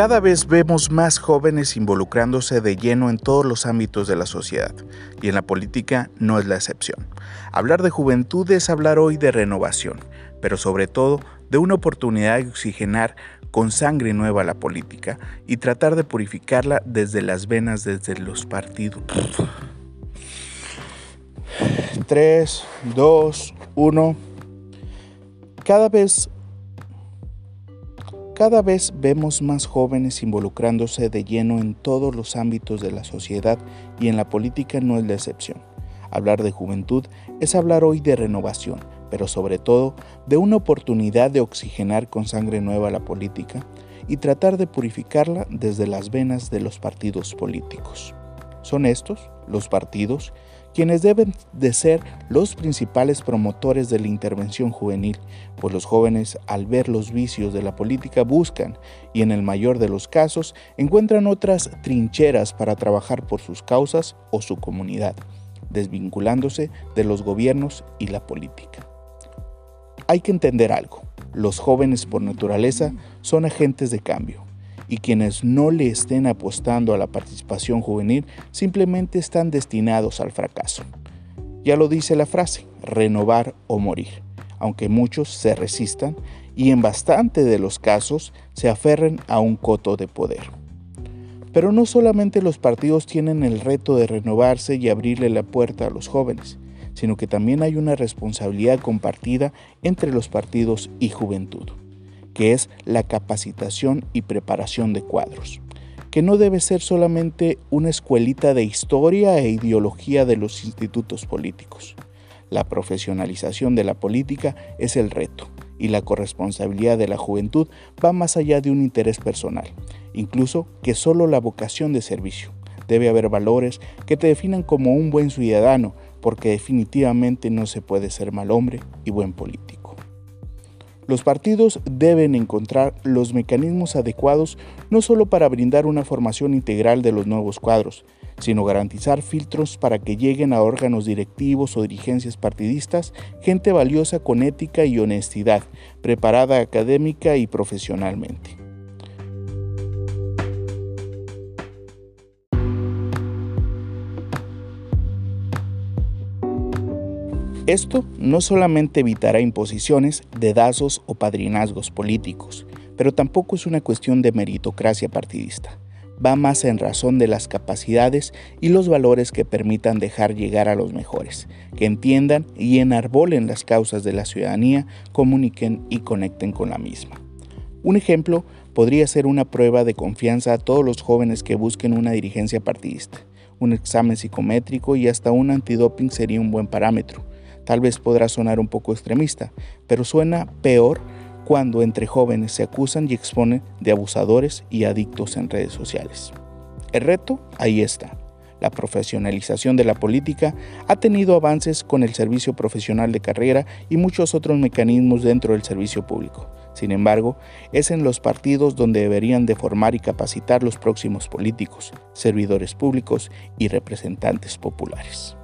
Cada vez vemos más jóvenes involucrándose de lleno en todos los ámbitos de la sociedad, y en la política no es la excepción. Hablar de juventud es hablar hoy de renovación, pero sobre todo de una oportunidad de oxigenar con sangre nueva la política y tratar de purificarla desde las venas, desde los partidos. 3, 2, 1. Cada vez cada vez vemos más jóvenes involucrándose de lleno en todos los ámbitos de la sociedad y en la política no es la excepción. Hablar de juventud es hablar hoy de renovación, pero sobre todo de una oportunidad de oxigenar con sangre nueva la política y tratar de purificarla desde las venas de los partidos políticos. Son estos, los partidos, quienes deben de ser los principales promotores de la intervención juvenil, pues los jóvenes al ver los vicios de la política buscan, y en el mayor de los casos, encuentran otras trincheras para trabajar por sus causas o su comunidad, desvinculándose de los gobiernos y la política. Hay que entender algo, los jóvenes por naturaleza son agentes de cambio, y quienes no le estén apostando a la participación juvenil simplemente están destinados al fracaso. Ya lo dice la frase, renovar o morir, aunque muchos se resistan y en bastante de los casos se aferren a un coto de poder. Pero no solamente los partidos tienen el reto de renovarse y abrirle la puerta a los jóvenes, sino que también hay una responsabilidad compartida entre los partidos y juventud que es la capacitación y preparación de cuadros, que no debe ser solamente una escuelita de historia e ideología de los institutos políticos. La profesionalización de la política es el reto y la corresponsabilidad de la juventud va más allá de un interés personal, incluso que solo la vocación de servicio. Debe haber valores que te definan como un buen ciudadano, porque definitivamente no se puede ser mal hombre y buen político. Los partidos deben encontrar los mecanismos adecuados no solo para brindar una formación integral de los nuevos cuadros, sino garantizar filtros para que lleguen a órganos directivos o dirigencias partidistas gente valiosa con ética y honestidad, preparada académica y profesionalmente. Esto no solamente evitará imposiciones, dedazos o padrinazgos políticos, pero tampoco es una cuestión de meritocracia partidista. Va más en razón de las capacidades y los valores que permitan dejar llegar a los mejores, que entiendan y enarbolen las causas de la ciudadanía, comuniquen y conecten con la misma. Un ejemplo podría ser una prueba de confianza a todos los jóvenes que busquen una dirigencia partidista. Un examen psicométrico y hasta un antidoping sería un buen parámetro Tal vez podrá sonar un poco extremista, pero suena peor cuando entre jóvenes se acusan y exponen de abusadores y adictos en redes sociales. El reto ahí está. La profesionalización de la política ha tenido avances con el servicio profesional de carrera y muchos otros mecanismos dentro del servicio público. Sin embargo, es en los partidos donde deberían de formar y capacitar los próximos políticos, servidores públicos y representantes populares.